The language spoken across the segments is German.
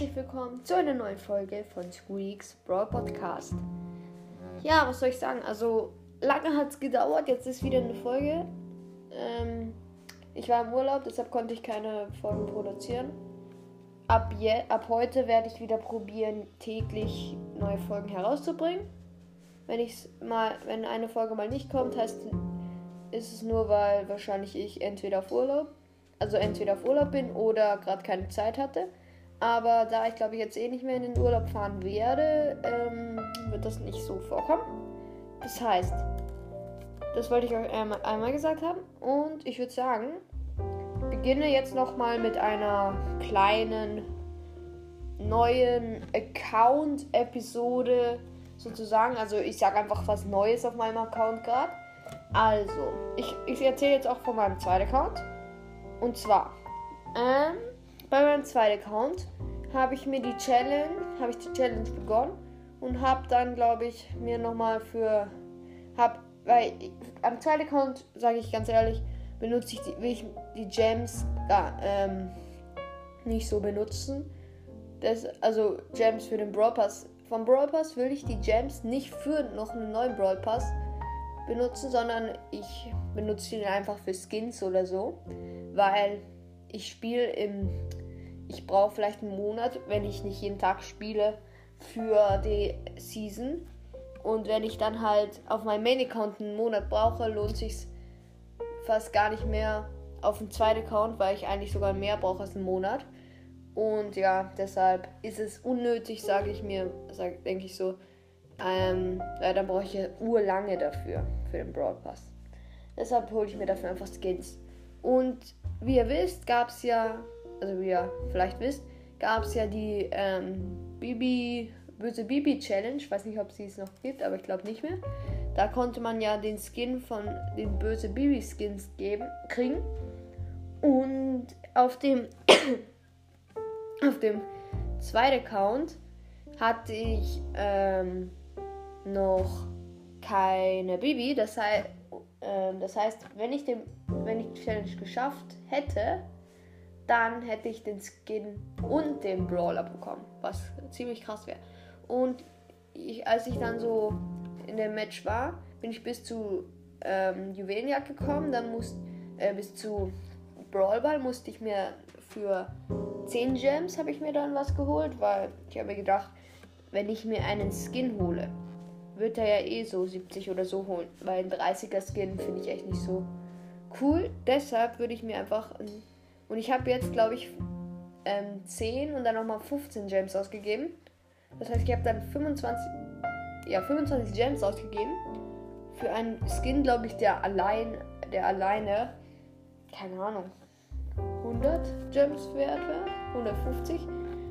herzlich willkommen zu einer neuen Folge von Squeaks Brawl Podcast. Ja, was soll ich sagen? Also, lange hat es gedauert, jetzt ist wieder eine Folge. Ähm, ich war im Urlaub, deshalb konnte ich keine Folgen produzieren. Ab, je, ab heute werde ich wieder probieren, täglich neue Folgen herauszubringen. Wenn ich mal, wenn eine Folge mal nicht kommt, heißt ist es nur, weil wahrscheinlich ich entweder auf Urlaub, also entweder auf Urlaub bin oder gerade keine Zeit hatte. Aber da ich glaube ich jetzt eh nicht mehr in den Urlaub fahren werde, ähm, wird das nicht so vorkommen. Das heißt, das wollte ich euch einmal, gesagt haben. Und ich würde sagen, beginne jetzt nochmal mit einer kleinen neuen Account-Episode sozusagen. Also ich sage einfach was Neues auf meinem Account gerade. Also, ich, ich erzähle jetzt auch von meinem zweiten Account. Und zwar, ähm, bei meinem zweiten Account habe ich mir die Challenge, habe ich die Challenge begonnen und habe dann, glaube ich, mir nochmal für, habe, weil ich, am zweiten Account, sage ich ganz ehrlich, benutze ich die, will ich die Gems ja, ähm, nicht so benutzen. Das, also Gems für den Brawl Pass. Vom Brawl Pass will ich die Gems nicht für noch einen neuen Brawl Pass benutzen, sondern ich benutze ihn einfach für Skins oder so, weil ich spiele im ich brauche vielleicht einen Monat, wenn ich nicht jeden Tag spiele, für die Season. Und wenn ich dann halt auf meinem Main-Account einen Monat brauche, lohnt sich fast gar nicht mehr auf dem zweiten Account, weil ich eigentlich sogar mehr brauche als einen Monat. Und ja, deshalb ist es unnötig, sage ich mir, sag, denke ich so. Ähm, weil dann brauche ich ja urlange dafür, für den Broadpass. Deshalb hole ich mir dafür einfach Skins. Und wie ihr wisst, gab es ja also wie ihr vielleicht wisst, gab es ja die ähm, Bibi, böse Bibi Challenge. Ich weiß nicht, ob sie es noch gibt, aber ich glaube nicht mehr. Da konnte man ja den Skin von den böse Bibi Skins geben, kriegen. Und auf dem auf dem zweiten Account hatte ich ähm, noch keine Bibi. Das heißt, äh, das heißt, wenn ich den, wenn ich die Challenge geschafft hätte, dann hätte ich den Skin und den Brawler bekommen, was ziemlich krass wäre. Und ich, als ich dann so in dem Match war, bin ich bis zu ähm, Juwelenjagd gekommen, dann muss äh, bis zu Brawlball musste ich mir für 10 Gems habe ich mir dann was geholt, weil ich habe mir gedacht, wenn ich mir einen Skin hole, wird er ja eh so 70 oder so holen, weil ein 30er Skin finde ich echt nicht so cool. Deshalb würde ich mir einfach einen und ich habe jetzt, glaube ich, ähm, 10 und dann nochmal 15 Gems ausgegeben. Das heißt, ich habe dann 25, ja, 25 Gems ausgegeben. Für einen Skin, glaube ich, der allein, der alleine, keine Ahnung, 100 Gems wert wäre. 150.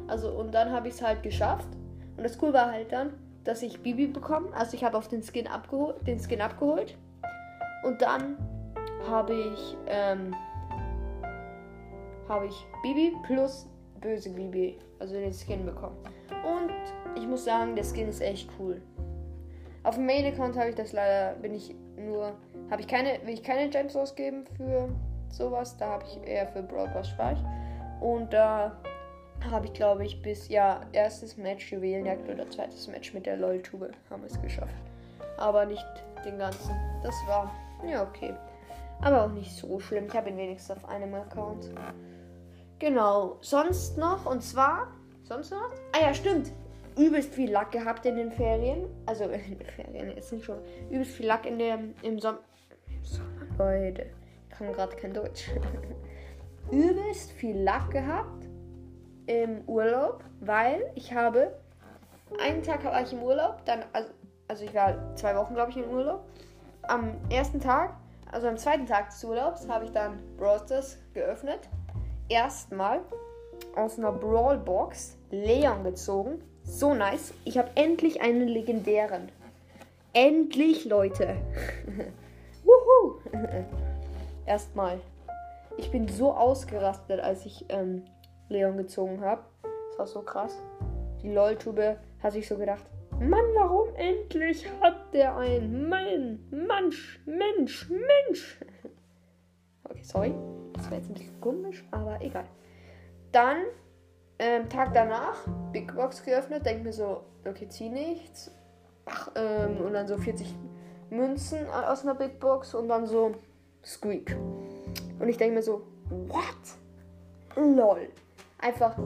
Also, und dann habe ich es halt geschafft. Und das cool war halt dann, dass ich Bibi bekommen. Also ich habe auf den Skin abgeholt, den Skin abgeholt. Und dann habe ich ähm, habe ich Bibi plus böse Bibi, also den Skin bekommen. Und ich muss sagen, der Skin ist echt cool. Auf dem Main Account habe ich das leider, bin ich nur, habe ich keine, will ich keine Gems ausgeben für sowas. Da habe ich eher für Brawl Spaß. Und da habe ich, glaube ich, bis, ja, erstes Match Juwelenjagd oder zweites Match mit der LOL-Tube haben wir es geschafft. Aber nicht den ganzen. Das war, ja, okay. Aber auch nicht so schlimm. Ich habe ihn wenigstens auf einem Account. Genau. Sonst noch, und zwar. Sonst noch? Ah ja, stimmt. Übelst viel Lack gehabt in den Ferien. Also in den Ferien, jetzt nicht schon. Übelst viel Lack in dem, im Sommer. Sommer, Leute. Ich kann gerade kein Deutsch. Übelst viel Lack gehabt im Urlaub, weil ich habe. Einen Tag war ich im Urlaub, dann, also, also ich war zwei Wochen, glaube ich, im Urlaub. Am ersten Tag, also am zweiten Tag des Urlaubs, habe ich dann Brosters geöffnet erstmal aus einer Brawl Box Leon gezogen. So nice. Ich habe endlich einen legendären. Endlich, Leute. Wuhu. erstmal. Ich bin so ausgerastet, als ich ähm, Leon gezogen habe. Das war so krass. Die LOL-Tube hat sich so gedacht. Mann, warum endlich hat der einen? Mann, Mensch, Mensch, Mensch. Okay, sorry. War jetzt ein bisschen komisch, aber egal. Dann Ähm, Tag danach, Big Box geöffnet, denke mir so, okay, zieh nichts. Ach, ähm, und dann so 40 Münzen aus einer Big Box und dann so Squeak. Und ich denke mir so, what? Lol. Einfach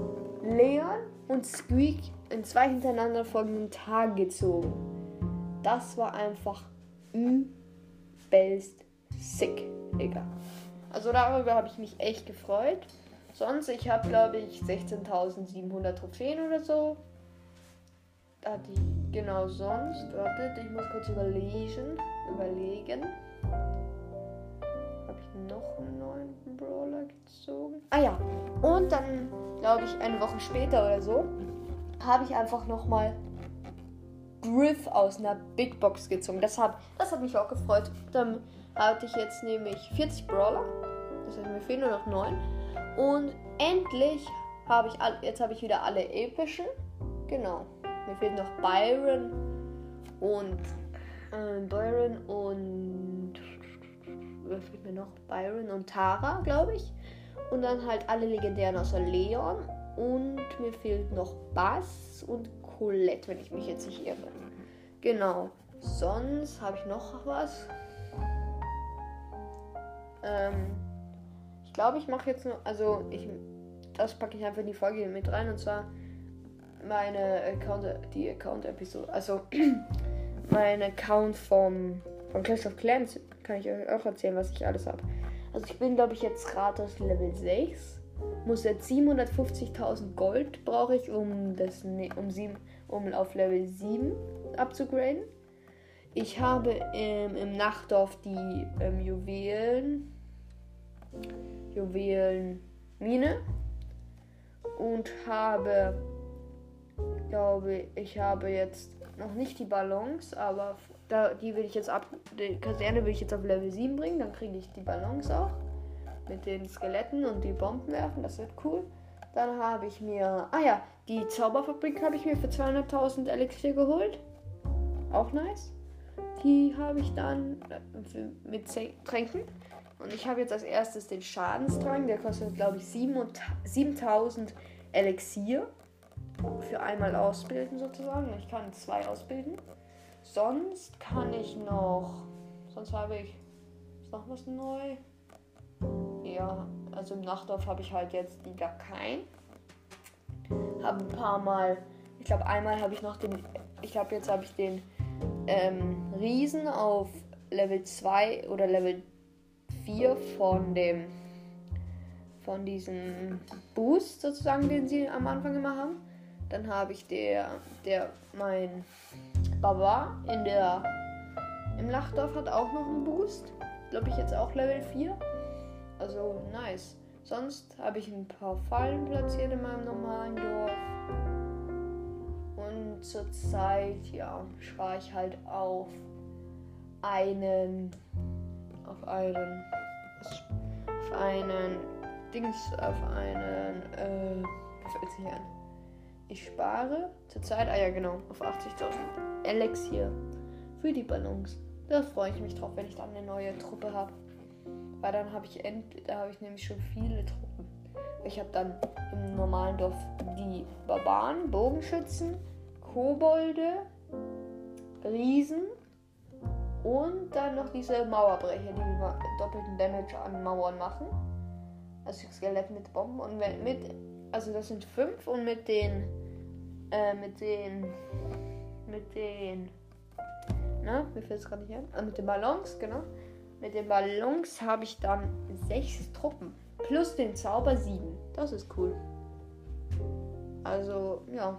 Leon und Squeak in zwei hintereinander folgenden Tagen gezogen. Das war einfach übelst sick, Digga. Also darüber habe ich mich echt gefreut. Sonst, ich habe glaube ich 16.700 Trophäen oder so. Da ich genau sonst. Wartet, ich muss kurz überlegen. Überlegen. Habe ich noch einen neuen Brawler gezogen? Ah ja. Und dann, glaube ich, eine Woche später oder so, habe ich einfach nochmal Griff aus einer Big Box gezogen. Das hat, das hat mich auch gefreut. Dann hatte ich jetzt nämlich 40 Brawler. Das heißt, mir fehlen nur noch 9. Und endlich habe ich all, jetzt habe ich wieder alle epischen. Genau. Mir fehlt noch Byron und äh, Byron und was fehlt mir noch? Byron und Tara, glaube ich. Und dann halt alle legendären außer Leon. Und mir fehlt noch Bass und Colette, wenn ich mich jetzt nicht irre. Genau. Sonst habe ich noch was. Ähm, ich glaube, ich mache jetzt nur, also ich, das packe ich einfach in die Folge mit rein und zwar meine Account, die Account-Episode, also mein Account vom, von Clash of Clans, kann ich euch auch erzählen, was ich alles habe. Also ich bin, glaube ich, jetzt Ratos Level 6. Muss jetzt 750.000 Gold brauche ich, um das um, 7, um auf Level 7 abzugraden. Ich habe ähm, im Nachtdorf die ähm, Juwelen Juwelenmine und habe, glaube ich, habe jetzt noch nicht die Ballons, aber da, die will ich jetzt ab, die Kaserne will ich jetzt auf Level 7 bringen, dann kriege ich die Ballons auch mit den Skeletten und die Bomben werfen, das wird cool. Dann habe ich mir, ah ja, die Zauberfabrik habe ich mir für 200.000 Elixier geholt. Auch nice. Die habe ich dann äh, mit Tränken. Und ich habe jetzt als erstes den Schadenstrang. Der kostet, glaube ich, 7000 Elixier. Für einmal ausbilden sozusagen. Ich kann zwei ausbilden. Sonst kann ich noch. Sonst habe ich. Ist noch was neu? Ja, also im Nachtdorf habe ich halt jetzt die kein. Habe ein paar Mal. Ich glaube, einmal habe ich noch den. Ich glaube, jetzt habe ich den ähm, Riesen auf Level 2 oder Level 4 von dem von diesem Boost sozusagen, den sie am Anfang immer haben. Dann habe ich der, der mein Baba in der im Lachdorf hat auch noch einen Boost. Glaube ich jetzt auch Level 4. Also nice. Sonst habe ich ein paar Fallen platziert in meinem normalen Dorf. Und zurzeit, ja, spare ich halt auf einen auf einen auf einen Dings, auf einen äh, fällt sich an. Ich spare zurzeit, ah ja genau, auf 80.000 Elixier für die Ballons. Da freue ich mich drauf, wenn ich dann eine neue Truppe habe. Weil dann habe ich endlich, da habe ich nämlich schon viele Truppen. Ich habe dann im normalen Dorf die Barbaren, Bogenschützen, Kobolde, Riesen, und dann noch diese Mauerbrecher, die doppelten Damage an Mauern machen. Also Skelett mit Bomben. Und mit. Also das sind fünf und mit den. Äh, mit den. Mit den. Na, mir fällt es gerade nicht ein. Also mit den Ballons, genau. Mit den Ballons habe ich dann sechs Truppen. Plus den Zauber sieben. Das ist cool. Also, ja.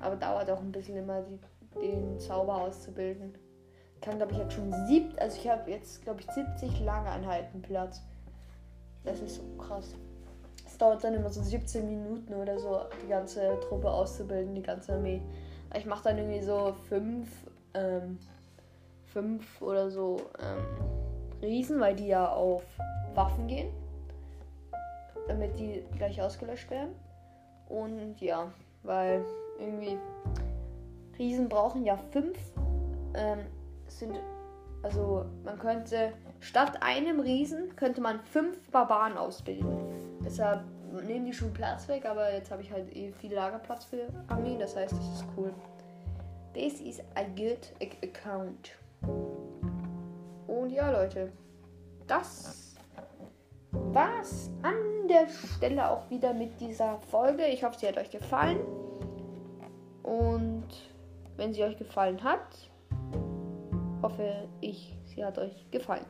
Aber dauert auch ein bisschen immer, die, den Zauber auszubilden kann, glaube ich, jetzt schon sieb, also ich habe jetzt, glaube ich, 70 Lagereinheiten Platz. Das ist so krass. Es dauert dann immer so 17 Minuten oder so, die ganze Truppe auszubilden, die ganze Armee. Ich mache dann irgendwie so fünf, ähm, fünf oder so ähm, Riesen, weil die ja auf Waffen gehen, damit die gleich ausgelöscht werden. Und ja, weil irgendwie Riesen brauchen ja fünf ähm, sind, also man könnte statt einem Riesen könnte man fünf Barbaren ausbilden. Deshalb nehmen die schon Platz weg, aber jetzt habe ich halt eh viel Lagerplatz für Armee, das heißt, das ist cool. This is a good account. Und ja, Leute, das war's an der Stelle auch wieder mit dieser Folge. Ich hoffe, sie hat euch gefallen. Und wenn sie euch gefallen hat, hoffe ich, sie hat euch gefallen.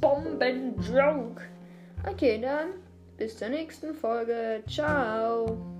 Bombenjoke! Okay, dann bis zur nächsten Folge. Ciao!